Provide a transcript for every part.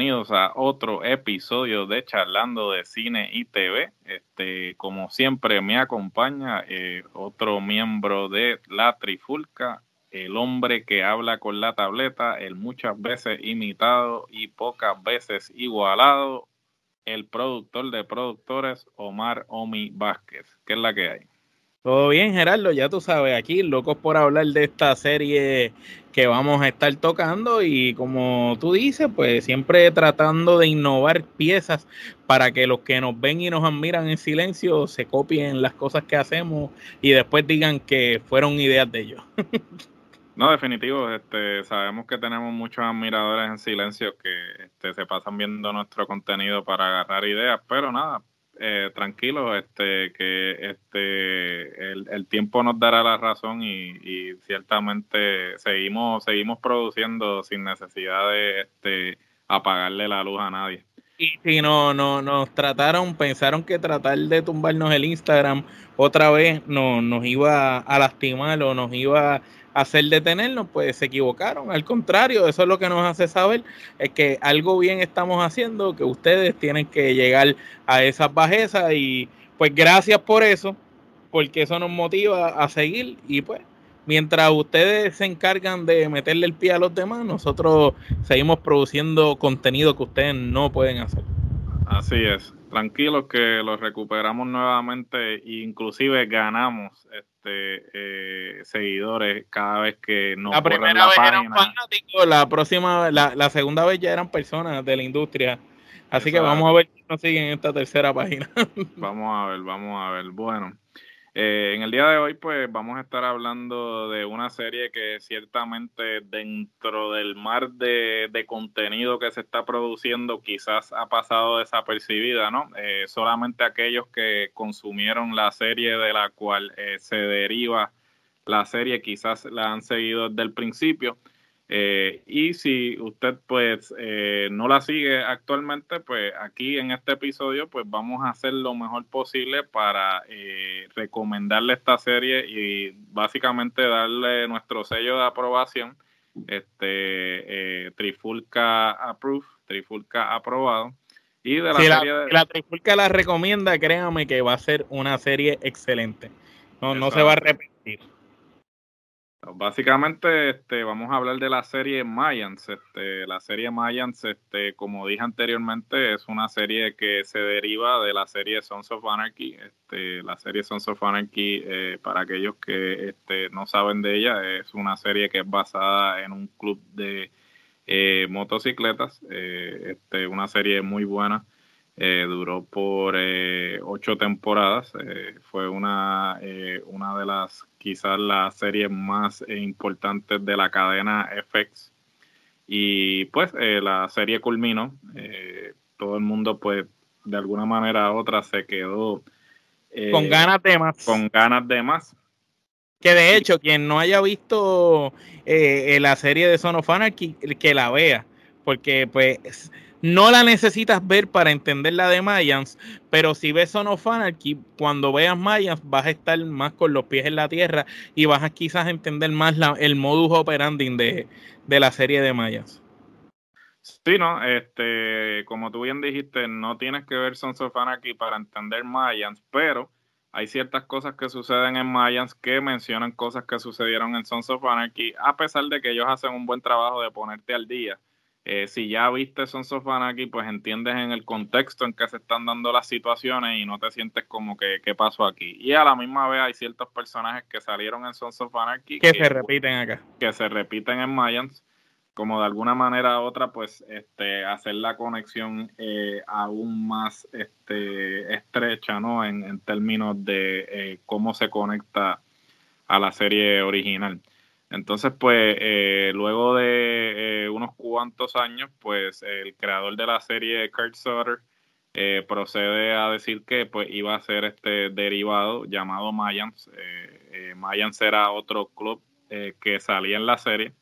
bienvenidos a otro episodio de Charlando de Cine y TV. Este, como siempre, me acompaña eh, otro miembro de la Trifulca, el hombre que habla con la tableta, el muchas veces imitado y pocas veces igualado, el productor de productores, Omar Omi Vázquez. ¿Qué es la que hay? Todo bien, Gerardo, ya tú sabes, aquí locos por hablar de esta serie que vamos a estar tocando y como tú dices, pues siempre tratando de innovar piezas para que los que nos ven y nos admiran en silencio se copien las cosas que hacemos y después digan que fueron ideas de ellos. No, definitivo, este, sabemos que tenemos muchos admiradores en silencio que este, se pasan viendo nuestro contenido para agarrar ideas, pero nada, eh, tranquilos, este, que este, el, tiempo nos dará la razón y, ciertamente seguimos, seguimos produciendo sin necesidad de este, apagarle la luz a nadie. Y si no, no, nos trataron, pensaron que tratar de tumbarnos el Instagram otra vez no, nos iba a lastimar o nos iba hacer detenernos, pues se equivocaron. Al contrario, eso es lo que nos hace saber, es que algo bien estamos haciendo, que ustedes tienen que llegar a esas bajezas y pues gracias por eso, porque eso nos motiva a seguir y pues mientras ustedes se encargan de meterle el pie a los demás, nosotros seguimos produciendo contenido que ustedes no pueden hacer. Así es, tranquilos que los recuperamos nuevamente e inclusive ganamos este, eh, seguidores cada vez que nos la primera vez eran fanáticos la próxima la, la, segunda vez ya eran personas de la industria. Así que vamos a ver si nos siguen en esta tercera página. Vamos a ver vamos a ver. Bueno eh, en el día de hoy, pues vamos a estar hablando de una serie que ciertamente dentro del mar de, contenido que se está produciendo quizás ha pasado desapercibida, ¿no? Eh, solamente aquellos que consumieron la serie de la cual eh, se deriva la serie quizás la han seguido desde el principio. Eh, y si usted pues eh, no la sigue actualmente, pues aquí en este episodio pues vamos a hacer lo mejor posible para eh, recomendarle esta serie y básicamente darle nuestro sello de aprobación, este Trifulca Approved, Trifulca aprobado. Y de la, serie la, Trifulca la recomienda, créame que va a ser una serie excelente. No, no se va a repetir. Básicamente, este, vamos a hablar de la serie Mayans. Este, la serie Mayans, este, como dije anteriormente, es una serie que se deriva de la serie Sons of Anarchy. Este, la serie Sons of Anarchy, eh, para aquellos que este, no saben de ella, es una serie que es basada en un club de eh, motocicletas. Eh, este, una serie muy buena. Eh, duró por eh, ocho temporadas. Eh, fue una, una de las, quizás las series más importantes de la cadena FX. Y pues la serie culminó. todo el mundo, pues, de alguna manera u otra se quedó. con ganas de más. Con ganas de más. Que de hecho, quien no haya visto la serie de Son of Anarchy, que la vea. Porque, pues no la necesitas ver para entender la de Mayans, pero si ves Son of Anarchy, cuando veas Mayans vas a estar más con los pies en la tierra y vas a quizás entender más el modus operandi de, de la serie de Mayans. Sí, no, este, como tú bien dijiste, no tienes que ver Sons of Anarchy para entender Mayans, pero hay ciertas cosas que suceden en Mayans que mencionan cosas que sucedieron en Sons of Anarchy, a pesar de que ellos hacen un buen trabajo de ponerte al día eh, si ya viste Sons of Anarchy, pues entiendes en el contexto en que se están dando las situaciones y no te sientes como que qué pasó aquí. Y a la misma vez hay ciertos personajes que salieron en Sons of Anarchy que, se repiten acá. Que se repiten en Mayans, como de alguna manera u otra, pues este, hacer la conexión eh, aún más este, estrecha, ¿no? En, términos de eh, cómo se conecta a la serie original. Entonces, pues, eh, luego de eh, unos cuantos años, pues, el creador de la serie, Kurt Sutter, eh, procede a decir que pues iba a ser este derivado llamado Mayans. Mayans era otro club que salía en la serie.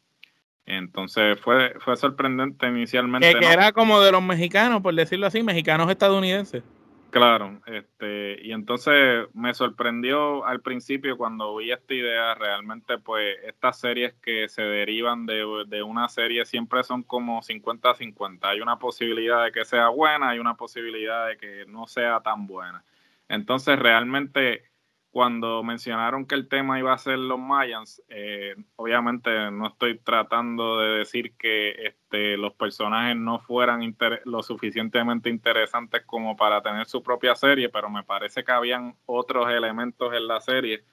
Entonces fue, fue sorprendente inicialmente. Que, era como de los mexicanos, por decirlo así, mexicanos estadounidenses. Claro, este, y entonces me sorprendió al principio cuando vi esta idea, realmente pues estas series que se derivan de, de una serie siempre son como 50-50, hay una posibilidad de que sea buena, hay una posibilidad de que no sea tan buena. Entonces realmente cuando mencionaron que el tema iba a ser los Mayans, eh, obviamente no estoy tratando de decir que este, los personajes no fueran lo suficientemente interesantes como para tener su propia serie, pero me parece que habían otros elementos en la serie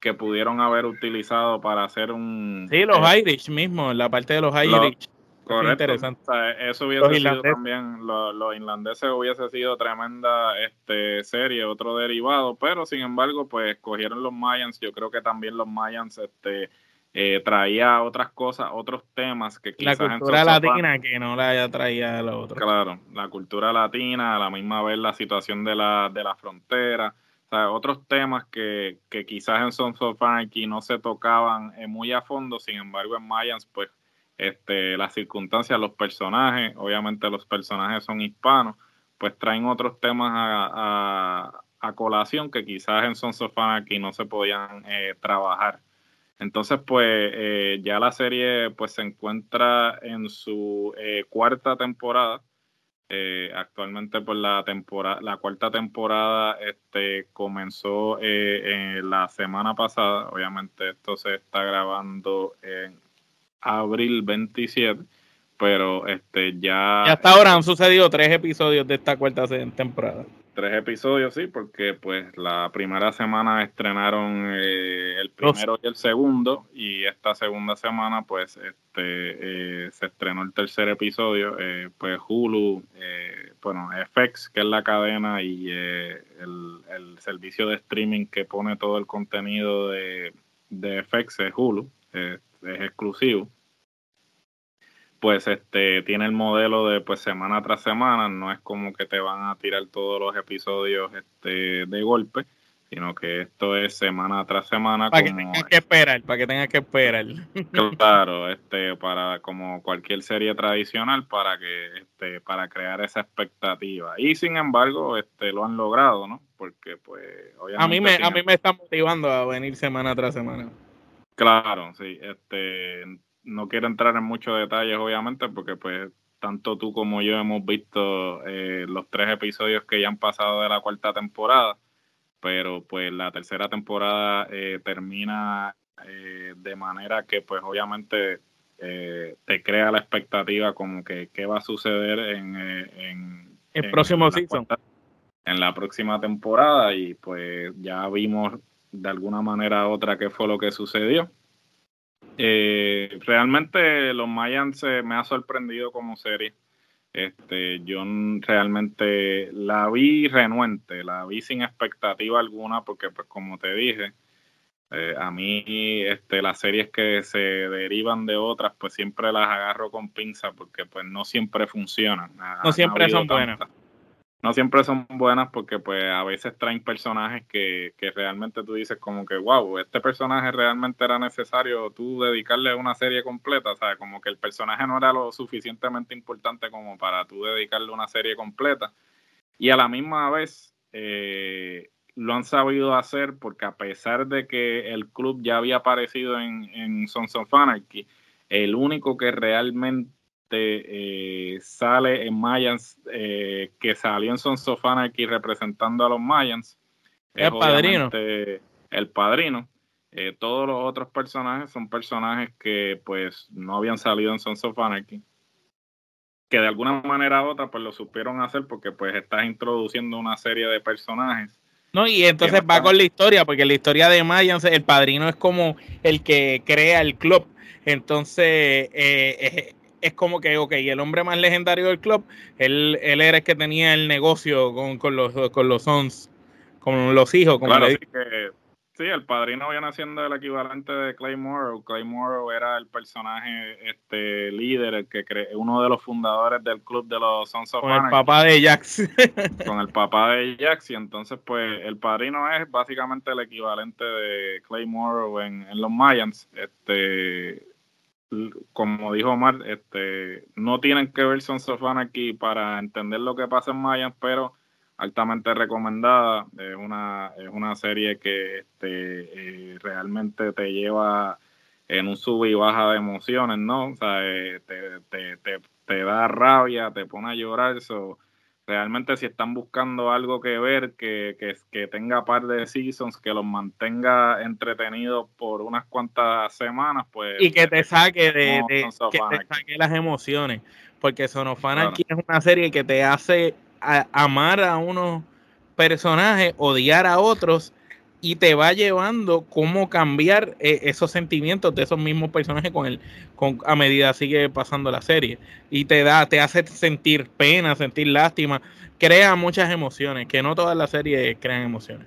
que pudieron haber utilizado para hacer un... Sí, los eh, Irish mismo, la parte de los Irish. Correcto. Interesante. eso hubiese sido también, los, los irlandeses hubiese sido tremenda este, serie, otro derivado, pero sin embargo, pues cogieron los Mayans. Yo creo que también los Mayans este, eh, traía otras cosas, otros temas que quizás La cultura latina que no la haya traía lo otro. Claro, la cultura latina, a la misma vez la situación de la, de la frontera. O sea, otros temas que, que quizás en Sons of Anarchy no se tocaban eh, muy a fondo, sin embargo en Mayans pues este, las circunstancias, los personajes, obviamente los personajes son hispanos, pues traen otros temas a, colación que quizás en Sons of Anarchy no se podían eh, trabajar. Entonces, pues eh, ya la serie pues se encuentra en su eh, cuarta temporada. actualmente pues la temporada, la cuarta temporada este, comenzó la semana pasada. Obviamente esto se está grabando en abril 27, pero este ya... Y hasta ahora han sucedido tres episodios de esta cuarta temporada. Tres episodios, sí, porque pues la primera semana estrenaron eh, el primero y el segundo, y esta segunda semana pues este eh, se estrenó el tercer episodio, eh, pues Hulu, bueno, FX, que es la cadena, y el, el, servicio de streaming que pone todo el contenido de, de FX es Hulu es exclusivo, pues este tiene el modelo de pues semana tras semana, no es como que te van a tirar todos los episodios este de golpe, sino que esto es semana tras semana. Para que tengas que esperar, para que tengas que esperar. Claro, este, para como cualquier serie tradicional, para que, este, para crear esa expectativa. Y sin embargo, este, lo han logrado, ¿no? Porque, pues, obviamente. A mí me, a mí me está motivando a venir semana tras semana. Claro, sí. Este, no quiero entrar en muchos detalles, obviamente, porque pues tanto tú como yo hemos visto eh, los tres episodios que ya han pasado de la cuarta temporada, pero pues la tercera temporada eh, termina eh, de manera que pues obviamente te crea la expectativa como que qué va a suceder en, en el próximo season. en la próxima temporada y pues ya vimos de alguna manera u otra qué fue lo que sucedió. Eh, realmente los Mayans me ha sorprendido como serie. Este, yo realmente la vi renuente, la vi sin expectativa alguna, porque pues como te dije, eh, a mí este, las series que se derivan de otras, pues siempre las agarro con pinza, porque pues no siempre funcionan. No siempre son buenas no siempre son buenas porque pues a veces traen personajes que, que, realmente tú dices como que wow, este personaje realmente era necesario tú dedicarle una serie completa, sea, como que el personaje no era lo suficientemente importante como para tú dedicarle una serie completa. Y a la misma vez eh, lo han sabido hacer porque a pesar de que el club ya había aparecido en, en Sons of Anarchy, el único que realmente eh, sale en Mayans, eh, que salió en Sons of Anarchy representando a los Mayans. El padrino. El padrino. Eh, todos los otros personajes son personajes que pues no habían salido en Sons of Anarchy. Que de alguna manera u otra pues lo supieron hacer porque pues estás introduciendo una serie de personajes. No, y entonces va con la historia, porque la historia de Mayans, el padrino es como el que crea el club. Entonces, eh, es como que, ok, el hombre más legendario del club, él, él era el que tenía el negocio con, con los con los sons, con los hijos. Como claro, sí, que, sí, el padrino viene siendo el equivalente de Clay Morrow. Clay Morrow era el personaje este líder, el que cre uno de los fundadores del club de los Sons of Con el papá de Jax. con el papá de Jax, y entonces pues el padrino es básicamente el equivalente de Clay Morrow en, en los Mayans. Este como dijo Omar, este, no tienen que ver Sons of Anarchy para entender lo que pasa en Mayans, pero altamente recomendada. Es una, es una serie que este, eh, realmente te lleva en un sub y baja de emociones, ¿no? O sea, eh, te, te, te, te, da rabia, te pone a llorar. Eso realmente si están buscando algo que ver, que, que, que, tenga par de seasons, que los mantenga entretenidos por unas cuantas semanas, pues... Y que te saque de, que te saque las emociones, porque Sonofana aquí es una serie que te hace amar a unos personajes, odiar a otros, y te va llevando cómo cambiar eh, esos sentimientos de esos mismos personajes con el con a medida sigue pasando la serie. Y te da te hace sentir pena sentir lástima crea muchas emociones que no todas las series crean emociones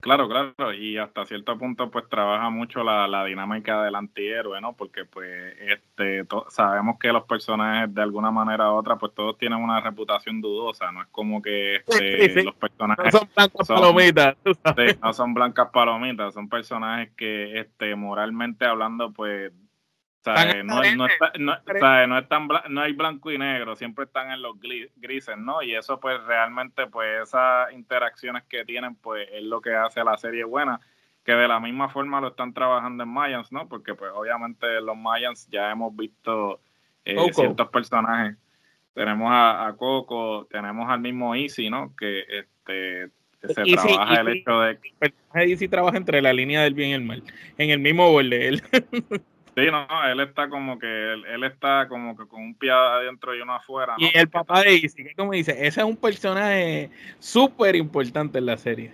Claro, claro, y hasta cierto punto pues trabaja mucho la, la dinámica del antihéroe, ¿no? Porque pues este sabemos que los personajes de alguna manera u otra pues todos tienen una reputación dudosa, no es como que este, los personajes no son blancas palomitas, no son blancas palomitas, son personajes que este moralmente hablando pues no, no, está, no, no, hay blanco y negro, siempre están en los grises, ¿no? Y eso pues realmente pues esas interacciones que tienen pues es lo que hace a la serie buena, que de la misma forma lo están trabajando en Mayans, ¿no? Porque pues obviamente los Mayans ya hemos visto eh, ciertos personajes. Tenemos a, Coco, tenemos al mismo Easy, ¿no? Que este se trabaja el hecho de que... Easy trabaja entre la línea del bien y el mal, en el mismo borde. Él. Sí, no, él está como que él, está como que con un pie adentro y uno afuera. Y el papá de Izzy, que como dice, ese es un personaje súper importante en la serie.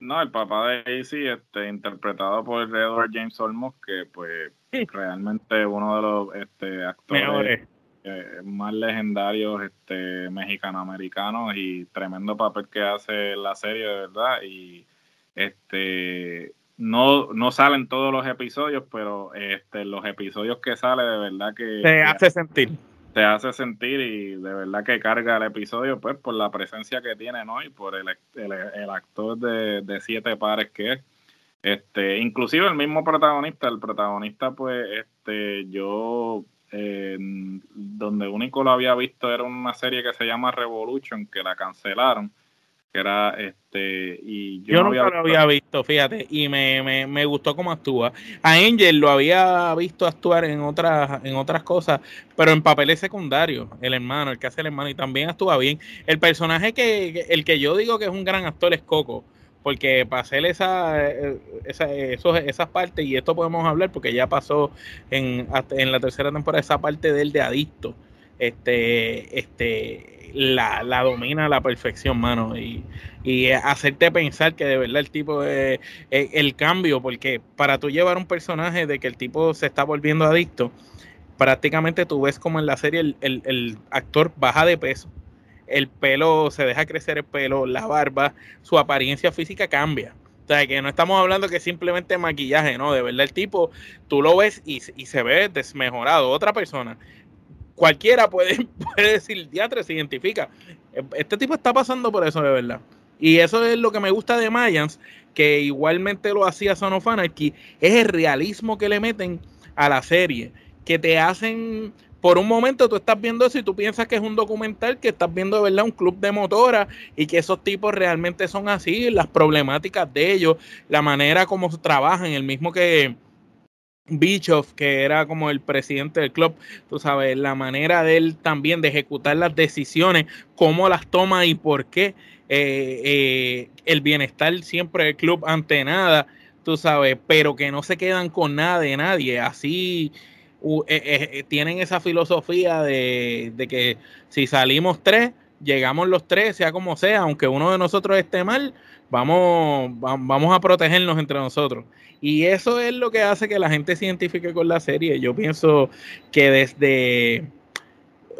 No, el papá de Izzy, este, interpretado por Edward James Olmos, que pues realmente uno de los este, actores eh, más legendarios este, mexicano-americanos y tremendo papel que hace la serie, de verdad. Y este no, no salen todos los episodios, pero este, los episodios que sale de verdad que... Te hace sentir. Te hace sentir y de verdad que carga el episodio pues por la presencia que tiene, ¿no? Y por el, el, actor de, siete pares que es. Este, inclusive el mismo protagonista, el protagonista pues este, yo donde único lo había visto era una serie que se llama Revolution, que la cancelaron que era este y yo, nunca lo había visto fíjate y me, me, me, gustó cómo actúa. A Angel lo había visto actuar en otras en otras cosas pero en papeles secundarios el hermano el que hace el hermano y también actúa bien. El personaje que el que yo digo que es un gran actor es Coco porque para hacer esa, esa esos, esas partes y esto podemos hablar porque ya pasó en, en la tercera temporada esa parte del de adicto este este la, la domina a la perfección, mano. Y, y hacerte pensar que de verdad el tipo es, el cambio, porque para tú llevar un personaje de que el tipo se está volviendo adicto, prácticamente tú ves como en la serie el, el, actor baja de peso, el pelo se deja crecer el pelo, la barba, su apariencia física cambia. O sea, que no estamos hablando que simplemente maquillaje, no, de verdad el tipo, tú lo ves y, y se ve desmejorado. Otra persona cualquiera puede, puede decir, teatro se identifica. Este tipo está pasando por eso de verdad. Y eso es lo que me gusta de Mayans, que igualmente lo hacía Son of Anarchy, es el realismo que le meten a la serie, que te hacen, por un momento tú estás viendo eso y tú piensas que es un documental, que estás viendo de verdad un club de motora y que esos tipos realmente son así, las problemáticas de ellos, la manera como trabajan, el mismo que Bischoff, que era como el presidente del club, tú sabes, la manera de él también de ejecutar las decisiones, cómo las toma y por qué, eh, eh, el bienestar siempre del club ante nada, tú sabes, pero que no se quedan con nada de nadie, así eh, tienen esa filosofía de, de que si salimos tres, llegamos los tres, sea como sea, aunque uno de nosotros esté mal, vamos, vamos a protegernos entre nosotros. Y eso es lo que hace que la gente se identifique con la serie. Yo pienso que desde...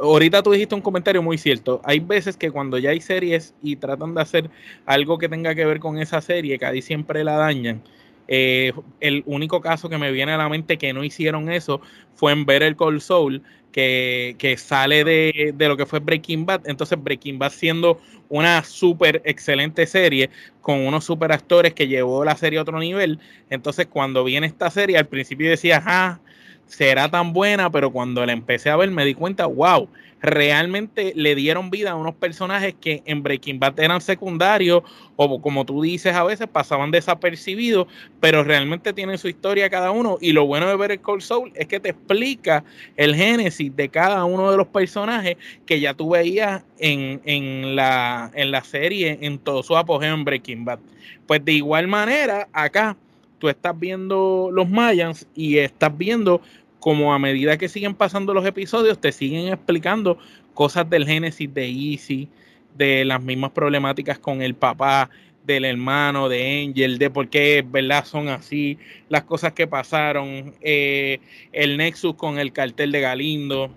Ahorita tú dijiste un comentario muy cierto. Hay veces que cuando ya hay series y tratan de hacer algo que tenga que ver con esa serie, que ahí siempre la dañan. Eh, el único caso que me viene a la mente que no hicieron eso fue en ver el Cold Soul, que, que sale de, de, lo que fue Breaking Bad. Entonces, Breaking Bad siendo una súper excelente serie con unos super actores que llevó la serie a otro nivel. Entonces, cuando viene esta serie, al principio decía, ah, será tan buena, pero cuando la empecé a ver me di cuenta, wow, realmente le dieron vida a unos personajes que en Breaking Bad eran secundarios o como tú dices a veces pasaban desapercibidos, pero realmente tienen su historia cada uno y lo bueno de ver el Cold Soul es que te explica el génesis de cada uno de los personajes que ya tú veías en, en, la, en la serie en todo su apogeo en Breaking Bad. Pues de igual manera acá tú estás viendo los Mayans y estás viendo como a medida que siguen pasando los episodios, te siguen explicando cosas del génesis de Easy, de las mismas problemáticas con el papá, del hermano, de Angel, de por qué, ¿verdad? Son así, las cosas que pasaron, eh, el nexus con el cartel de Galindo,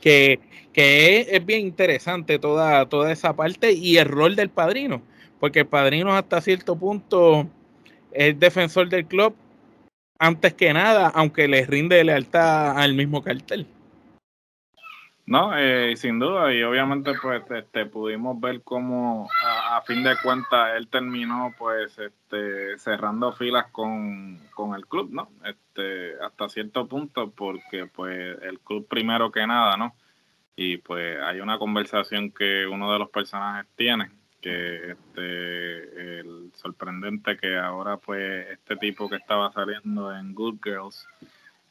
que, que es, bien interesante toda, toda esa parte y el rol del padrino, porque el padrino hasta cierto punto es defensor del club, antes que nada, aunque les rinde lealtad al mismo cartel. No, eh, sin duda, y obviamente pues este, pudimos ver cómo a, fin de cuentas él terminó pues este, cerrando filas con, con, el club, ¿no? Este, hasta cierto punto, porque pues el club primero que nada, ¿no? Y pues hay una conversación que uno de los personajes tiene, que este el sorprendente que ahora pues este tipo que estaba saliendo en Good Girls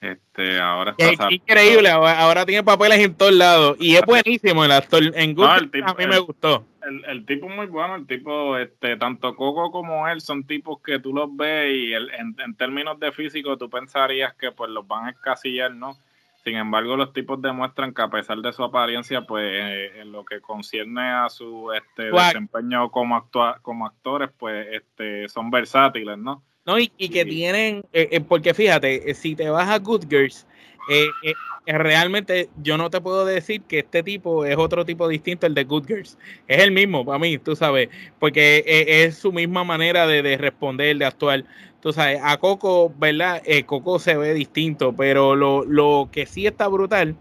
este ahora está increíble ahora tiene papeles en todos lados y es buenísimo el actor. En Good Girls a mí me gustó. el, el, tipo muy bueno el tipo este tanto Coco como él son tipos que tú los ves y en, en, términos de físico tú pensarías que pues los van a escasillar no sin embargo, los tipos demuestran que a pesar de su apariencia, pues eh, en lo que concierne a su este, desempeño como, actua como actores, pues este, son versátiles, ¿no? No, y, que tienen, eh, eh, porque fíjate, si te vas a Good Girls, realmente yo no te puedo decir que este tipo es otro tipo distinto el de Good Girls. Es el mismo para mí, tú sabes, porque es, su misma manera de, de responder, de actuar. Tú sabes, a Coco, ¿verdad? Eh, Coco se ve distinto, pero lo, lo que sí está brutal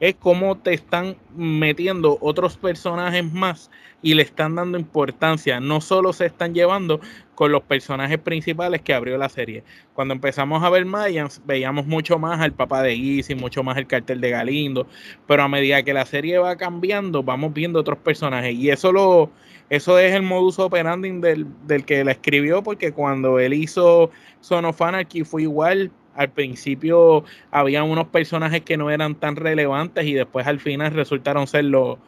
es cómo te están metiendo otros personajes más y le están dando importancia. No solo se están llevando con los personajes principales que abrió la serie. Cuando empezamos a ver Mayans, veíamos mucho más al papá de Easy, mucho más el cartel de Galindo, pero a medida que la serie va cambiando, vamos viendo otros personajes y eso lo eso es el modus operandi del, del que la escribió, porque cuando él hizo Son of Anarchy fue igual, al principio había unos personajes que no eran tan relevantes y después al final resultaron ser los,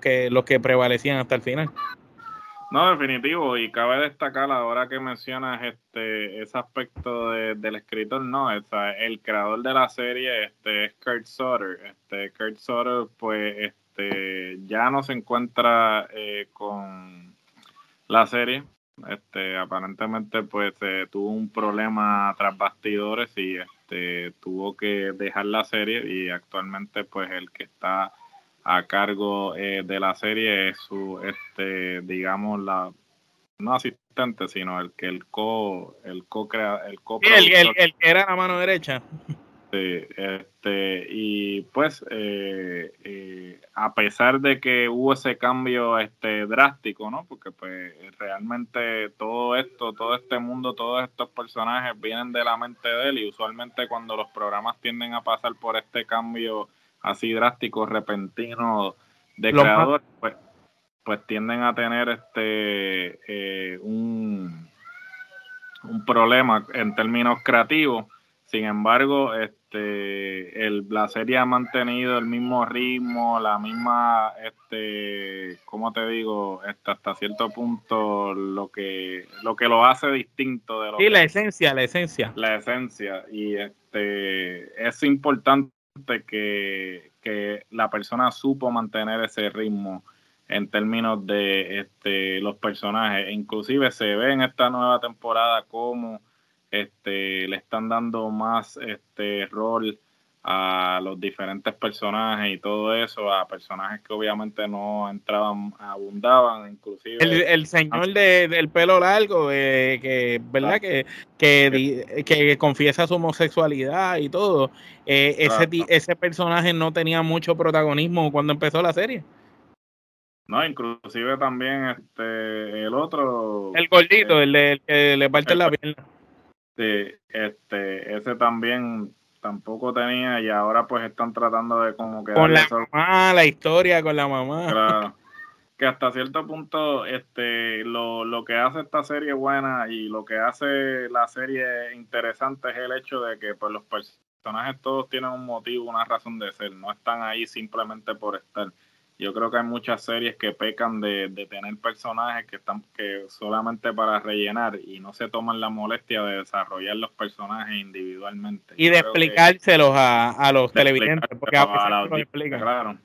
que, los que prevalecían hasta el final. No, definitivo, y cabe destacar ahora que mencionas este ese aspecto del escritor, no, el creador de la serie este, es Kurt Sutter. Este, Kurt Sutter, pues, ya no se encuentra eh, con la serie, este, aparentemente pues eh, tuvo un problema tras bastidores y este, tuvo que dejar la serie. Y actualmente pues el que está a cargo eh, de la serie es su, este, digamos, la no asistente, sino el que el co, el co crea, el co el, el, que era la mano derecha. Sí, este, y pues eh, eh, a pesar de que hubo ese cambio este drástico, ¿no? Porque pues realmente todo esto, todo este mundo, todos estos personajes vienen de la mente de él y usualmente cuando los programas tienden a pasar por este cambio así drástico, repentino de creador, pues, pues tienden a tener este eh, un, un problema en términos creativos. Sin embargo, este este, el, la serie ha mantenido el mismo ritmo, la misma, este, ¿cómo te digo? Este, hasta cierto punto lo que, lo que lo hace distinto de lo Sí, la esencia, la esencia. La esencia. Y este, es importante que, que la persona supo mantener ese ritmo en términos de este, los personajes. Inclusive se ve en esta nueva temporada como este, le están dando más este rol a los diferentes personajes y todo eso, a personajes que obviamente no entraban, abundaban, inclusive. El, señor de, del pelo largo, eh, que, ¿verdad? Que, que, confiesa su homosexualidad y todo. Eh, ese, ese personaje no tenía mucho protagonismo cuando empezó la serie. No, inclusive también este el otro. El gordito, el, que le parte la pierna. Sí, este, ese también tampoco tenía y ahora pues están tratando de como que... Con la mamá, la historia con la mamá. Claro. Que hasta cierto punto este lo, lo que hace esta serie buena y lo que hace la serie interesante es el hecho de que pues los personajes todos tienen un motivo, una razón de ser, no están ahí simplemente por estar. Yo creo que hay muchas series que pecan de, tener personajes que están que solamente para rellenar y no se toman la molestia de desarrollar los personajes individualmente. Y de explicárselos a, los televidentes, porque a veces Claro.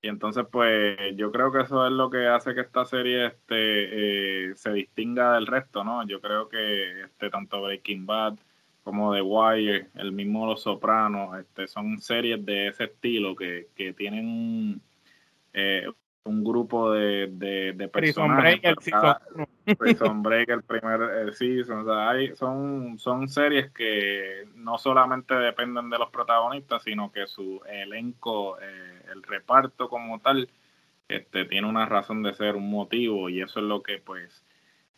Y entonces, pues, yo creo que eso es lo que hace que esta serie este, eh, se distinga del resto, ¿no? Yo creo que este, tanto Breaking Bad como The Wire, el mismo Los Sopranos, este, son series de ese estilo que, que tienen eh, un grupo de, de, personajes. Prison Break, el primer eh, season. O sea, hay, son, son series que no solamente dependen de los protagonistas, sino que su elenco, eh, el reparto como tal, este, tiene una razón de ser, un motivo, y eso es lo que pues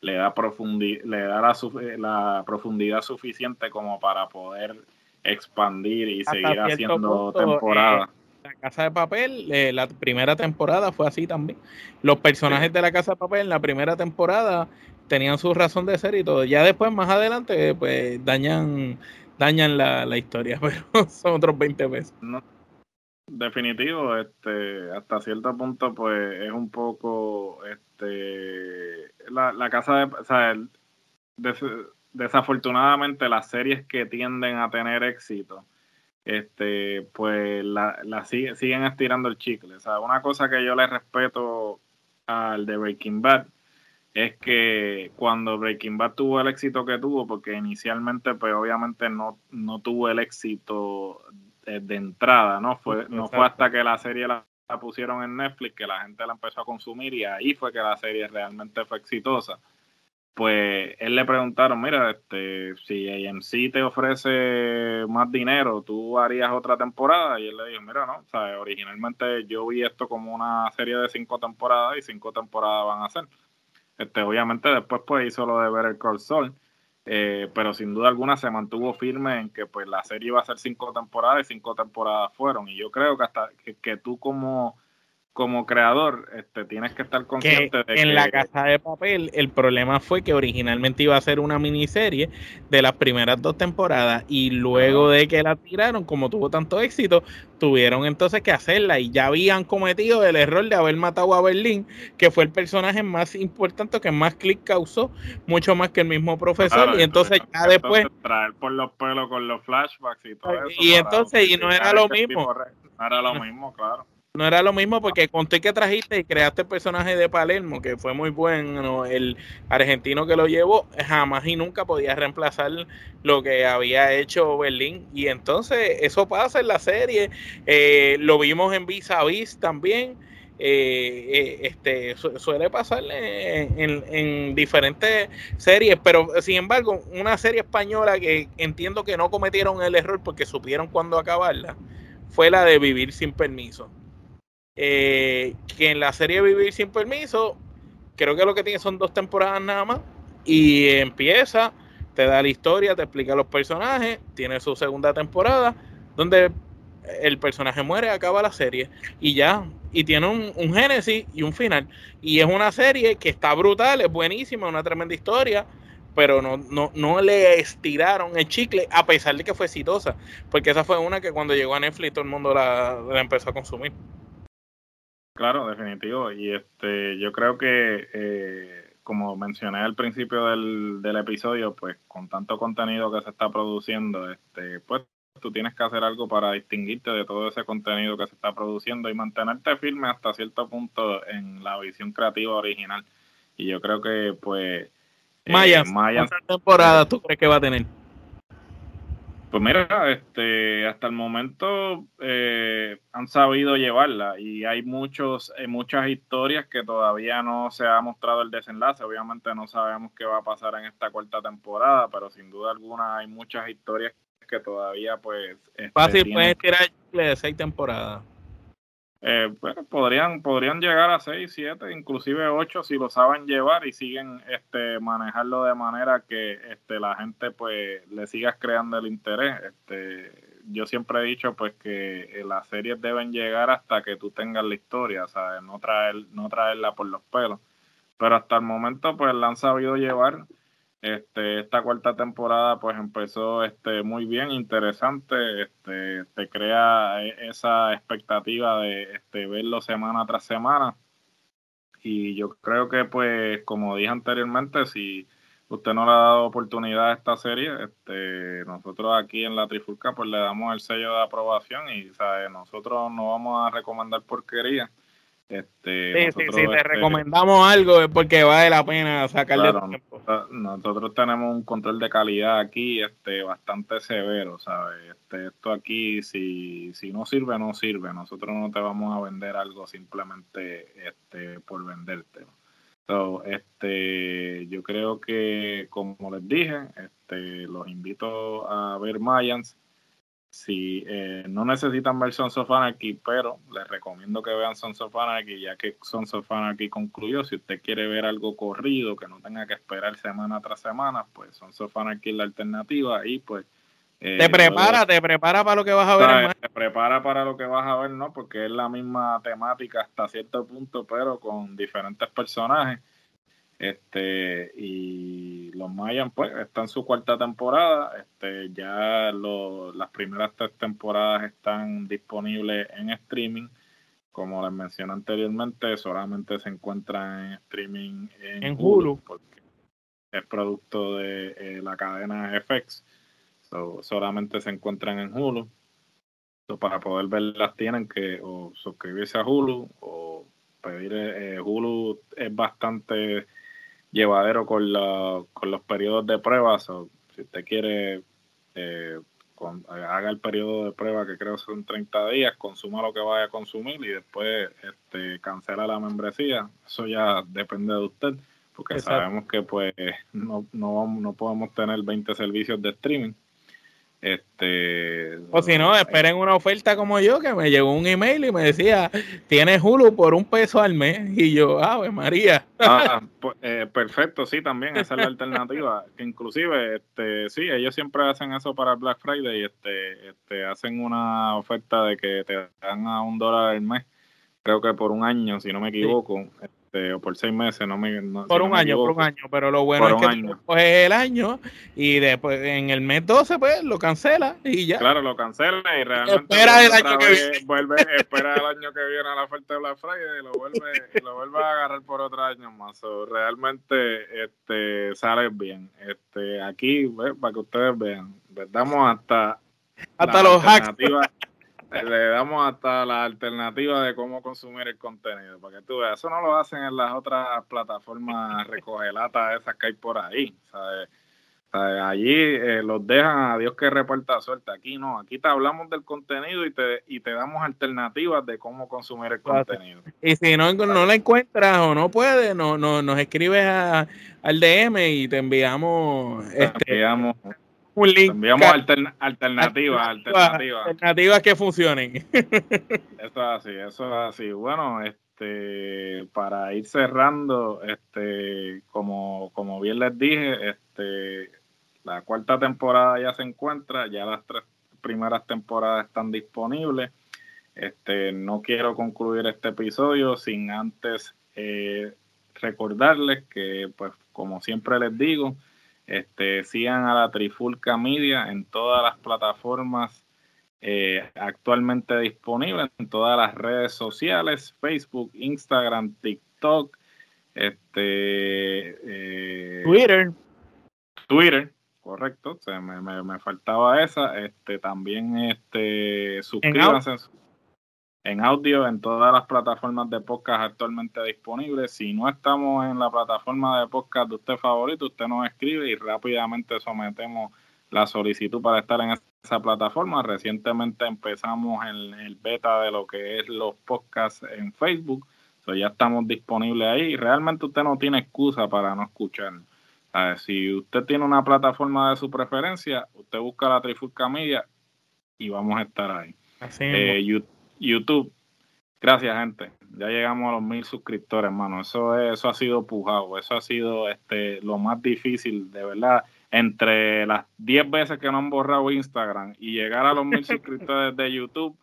le da, profundi le da la, la profundidad suficiente como para poder expandir y seguir haciendo temporadas. La Casa de Papel, eh, la primera temporada fue así también. Los personajes de la Casa de Papel en la primera temporada tenían su razón de ser y todo. Ya después, más adelante, pues dañan dañan la, la historia, pero son otros 20 pesos. No, definitivo, este, hasta cierto punto, pues es un poco, este, la, la casa de, o sea, desafortunadamente las series que tienden a tener éxito este, pues la, la siguen estirando el chicle. O sea, una cosa que yo le respeto al de Breaking Bad es que cuando Breaking Bad tuvo el éxito que tuvo, porque inicialmente pues obviamente no, no tuvo el éxito de, entrada, ¿no? Fue, no fue hasta que la serie la, pusieron en Netflix que la gente la empezó a consumir y ahí fue que la serie realmente fue exitosa pues él le preguntaron, mira, este, si AMC te ofrece más dinero, ¿tú harías otra temporada? Y él le dijo, mira, no, o sea, originalmente yo vi esto como una serie de cinco temporadas y cinco temporadas van a ser. Este, obviamente después pues hizo lo de ver el Call Sol, eh, pero sin duda alguna se mantuvo firme en que pues la serie iba a ser cinco temporadas y cinco temporadas fueron. Y yo creo que hasta que tú como como creador este, tienes que estar consciente de que en la casa de papel el problema fue que originalmente iba a ser una miniserie de las primeras dos temporadas y luego de que la tiraron como tuvo tanto éxito tuvieron entonces que hacerla y ya habían cometido el error de haber matado a Berlín que fue el personaje más importante que más clic causó mucho más que el mismo profesor y entonces ya después traer por los pelos con los flashbacks y todo eso y entonces y no era lo mismo. no era lo mismo claro no era lo mismo porque conté que trajiste y creaste el personaje de Palermo, que fue muy bueno, el argentino que lo llevó, jamás y nunca podía reemplazar lo que había hecho Berlín. Y entonces eso pasa en la serie, eh, lo vimos en Vis a Vis también. Eh, eh, este suele pasar en, en, diferentes series, pero sin embargo, una serie española que entiendo que no cometieron el error porque supieron cuándo acabarla, fue la de Vivir sin Permiso eh, que en la serie Vivir sin Permiso, creo que lo que tiene son dos temporadas nada más. Y empieza, te da la historia, te explica los personajes, tiene su segunda temporada, donde el personaje muere, acaba la serie y ya, y tiene un, un, génesis y un final. Y es una serie que está brutal, es buenísima, una tremenda historia, pero no, no, no le estiraron el chicle a pesar de que fue exitosa, porque esa fue una que cuando llegó a Netflix todo el mundo la empezó a consumir. Claro, definitivo. Y este, yo creo que, eh, como mencioné al principio del, del episodio, pues con tanto contenido que se está produciendo, este, pues tú tienes que hacer algo para distinguirte de todo ese contenido que se está produciendo y mantenerte firme hasta cierto punto en la visión creativa original. Y yo creo que, pues, Maya, eh, temporada tú crees que va a tener? Pues mira, este, hasta el momento eh, han sabido llevarla y hay muchos, eh, muchas historias que todavía no se ha mostrado el desenlace. Obviamente no sabemos qué va a pasar en esta cuarta temporada, pero sin duda alguna hay muchas historias que todavía pues... Este, Fácil puedes tirar de seis temporadas. Eh, bueno, podrían, podrían llegar a 6, 7, inclusive 8 si lo saben llevar y siguen este, manejarlo de manera que este, la gente pues le sigas creando el interés. Este, yo siempre he dicho pues que las series deben llegar hasta que tú tengas la historia, ¿sabes? No, traer, no traerla por los pelos. Pero hasta el momento pues la han sabido llevar. Este, esta cuarta temporada pues empezó este, muy bien, interesante, este, te crea e, esa expectativa de este, verlo semana tras semana. Y yo creo que pues como dije anteriormente, si usted no le ha dado oportunidad a esta serie, este, nosotros aquí en la Trifulca pues le damos el sello de aprobación y ¿sabe? nosotros no vamos a recomendar porquería. Este, sí, sí, sí, te este, recomendamos algo es porque vale la pena sacarle tiempo. Nosotros tenemos un control de calidad aquí este, bastante severo, ¿sabes? Este, esto aquí, si, si no sirve, no sirve. Nosotros no te vamos a vender algo simplemente este, por venderte este, yo creo que, como les dije, este, los invito a ver Mayans. Si eh, no necesitan ver Sons of Anarchy, pero les recomiendo que vean Sons of Anarchy, ya que Sons of Anarchy concluyó. Si usted quiere ver algo corrido, que no tenga que esperar semana tras semana, pues Sons of Anarchy es la alternativa y pues eh, te prepara, te prepara para lo que vas a ver. Te prepara para lo que vas a ver, ¿no? Porque es la misma temática hasta cierto punto, pero con diferentes personajes. Este, y los Mayans, pues, están en su cuarta temporada. Este, ya las primeras tres temporadas están disponibles en streaming. Como les mencioné anteriormente, solamente se encuentran en streaming en, Hulu, porque es producto de eh, la cadena FX solamente se encuentran en Hulu. para poder verlas tienen que o suscribirse a Hulu o pedir eh, Hulu es bastante llevadero con, la, con los periodos de prueba. si usted quiere, eh, haga el periodo de prueba que creo son 30 días, consuma lo que vaya a consumir y después este, cancela la membresía. Eso ya depende de usted, porque sabemos que pues no, no, no podemos tener 20 servicios de streaming. Este, o si no, esperen una oferta como yo, que me llegó un email y me decía, tienes Hulu por un peso al mes. Y yo, ave María. Ah, pues, eh, perfecto, sí, también esa es la alternativa. que inclusive, este, sí, ellos siempre hacen eso para Black Friday, este, este, hacen una oferta de que te dan a un dólar al mes, creo que por un año, si no me equivoco. Este, o por seis meses, no me. por un año, por un año, pero lo bueno es que coges el año y después en el mes 12, pues lo cancela y ya. Claro, lo cancela y realmente. Espera el año que viene. Vuelve, espera el año que viene a la oferta de Black Friday y lo vuelve, lo vuelve a agarrar por otro año más. realmente este, sale bien. Este, aquí, para que ustedes vean, damos hasta. Hasta los hacks le damos hasta la alternativa de cómo consumir el contenido, para que tú veas. Eso no lo hacen en las otras plataformas recogelatas esas que hay por ahí. ¿sabes? Allí eh, los dejan a Dios que reparta suerte. Aquí no, aquí te hablamos del contenido y te, y te damos alternativas de cómo consumir el contenido. Y si no, no la encuentras o no puedes, no, no, nos escribes al DM y te enviamos. Te enviamos un link. Enviamos alternativas, alternativas. Alternativas que funcionen. Eso es así, eso es así. Bueno, este, para ir cerrando, este, como, como bien les dije, este, la cuarta temporada ya se encuentra, ya las tres primeras temporadas están disponibles. Este, no quiero concluir este episodio sin antes eh, recordarles que, pues, como siempre les digo, este, sigan a la Trifulca Media en todas las plataformas eh, actualmente disponibles, en todas las redes sociales, Facebook, Instagram, TikTok, este, eh, Twitter. Twitter, correcto, me, faltaba esa. Este, también este, suscríbanse en audio en todas las plataformas de podcast actualmente disponibles. Si no estamos en la plataforma de podcast de usted favorito, usted nos escribe y rápidamente sometemos la solicitud para estar en esa plataforma. Recientemente empezamos en el beta de lo que es los podcasts en Facebook. ya estamos disponibles ahí. Realmente usted no tiene excusa para no escuchar. si usted tiene una plataforma de su preferencia, usted busca la Trifulca Media y vamos a estar ahí. Así eh, YouTube. Gracias, gente. Ya llegamos a los mil suscriptores, hermano. Eso, eso ha sido pujado. Eso ha sido este, lo más difícil, de verdad. entre las 10 veces que no han borrado Instagram y llegar a los mil suscriptores de YouTube,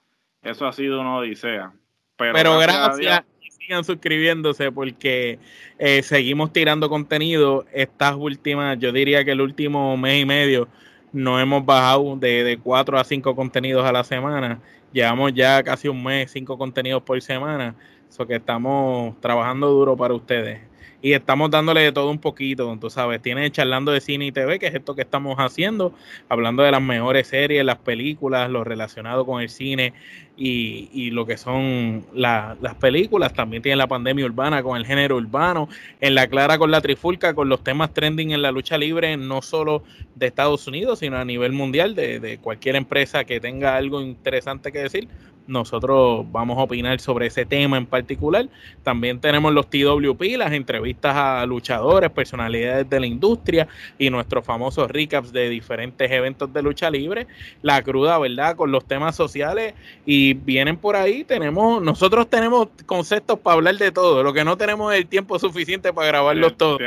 eso ha sido una odisea. Pero, gracias, y sigan suscribiéndose porque eh, seguimos tirando contenido. Estas últimas, yo diría que el último mes y medio no hemos bajado de, de 4 a 5 contenidos a la semana. Llevamos ya casi un mes, 5 contenidos por semana. Eso que estamos trabajando duro para ustedes y estamos dándole de todo un poquito, tú sabes, tiene charlando de cine y TV, que es esto que estamos haciendo, hablando de las mejores series, las películas, lo relacionado con el cine y, y lo que son las películas, también tiene la pandemia urbana con el género urbano, en la clara con la trifulca, con los temas trending en la lucha libre, no solo de Estados Unidos, sino a nivel mundial, de, de cualquier empresa que tenga algo interesante que decir, nosotros vamos a opinar sobre ese tema en particular. También tenemos los TWP, las entrevistas a luchadores, personalidades de la industria y nuestros famosos recaps de diferentes eventos de lucha libre. La cruda, ¿verdad? Con los temas sociales y vienen por ahí. Tenemos, nosotros tenemos conceptos para hablar de todo. Lo que no tenemos es el tiempo suficiente para grabarlos todos.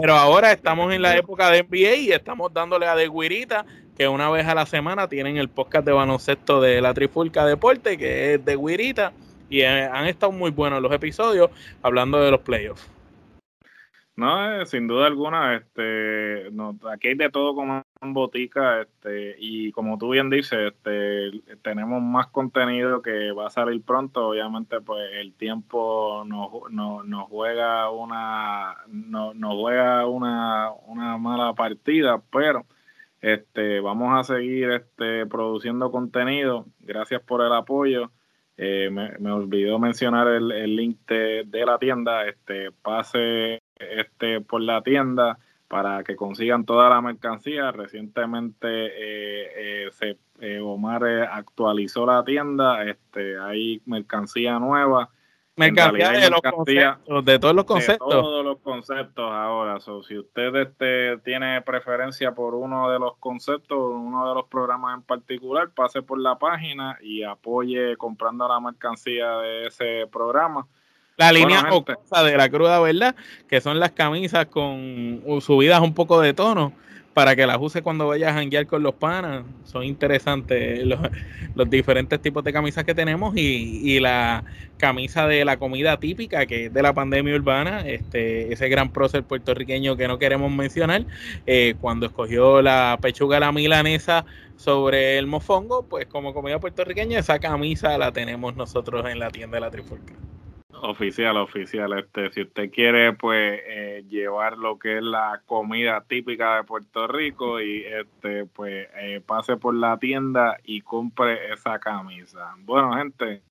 Pero ahora estamos en la época de NBA y estamos dándole a de guirita que una vez a la semana tienen el podcast de baloncesto de la Trifulca Deporte, que es de Guirita, y eh, han estado muy buenos los episodios hablando de los playoffs. No, eh, sin duda alguna, este, aquí hay de todo como en botica, este, y como tú bien dices, este, tenemos más contenido que va a salir pronto. Obviamente, pues el tiempo nos, nos, juega una, nos juega una, una mala partida, pero este, vamos a seguir este, produciendo contenido. Gracias por el apoyo. Eh, me, me, olvidó mencionar el, link de, la tienda. Este, pase este, por la tienda para que consigan toda la mercancía. Recientemente eh, eh, se, eh, Omar actualizó la tienda. Este, hay mercancía nueva mercancía de los conceptos, de todos los conceptos. De todos los conceptos ahora. si usted este, tiene preferencia por uno de los conceptos, uno de los programas en particular, pase por la página y apoye comprando la mercancía de ese programa. La línea de la cruda, ¿verdad? Que son las camisas con subidas un poco de tono para que las use cuando vayas a janguear con los panas. Son interesantes los, diferentes tipos de camisas que tenemos y, la camisa de la comida típica que es de la pandemia urbana, este, ese gran prócer puertorriqueño que no queremos mencionar, eh, cuando escogió la pechuga la milanesa sobre el mofongo, pues como comida puertorriqueña esa camisa la tenemos nosotros en la tienda de la Trifulca. Oficial, oficial. Este, si usted quiere, pues, eh, llevar lo que es la comida típica de Puerto Rico y, este, pues, eh, pase por la tienda y compre esa camisa. Bueno, gente,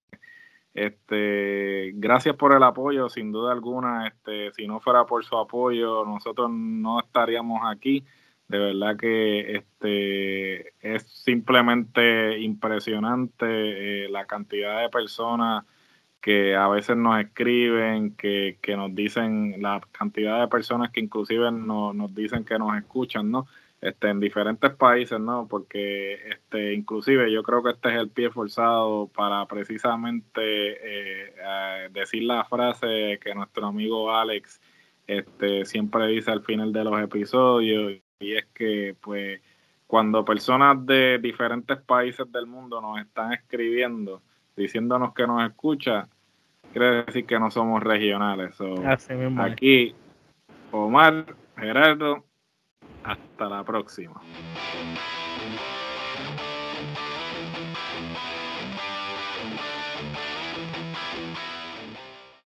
este, gracias por el apoyo, sin duda alguna. Este, si no fuera por su apoyo, nosotros no estaríamos aquí. De verdad que este es simplemente impresionante eh, la cantidad de personas que a veces nos escriben, que, que nos dicen la cantidad de personas que inclusive no, nos dicen que nos escuchan, ¿no? Este, en diferentes países, ¿no? Porque este, inclusive yo creo que este es el pie forzado para precisamente eh, decir la frase que nuestro amigo Alex este, siempre dice al final de los episodios, y es que pues cuando personas de diferentes países del mundo nos están escribiendo, diciéndonos que nos escucha, quiere decir que no somos regionales. aquí, Omar, Gerardo, hasta la próxima.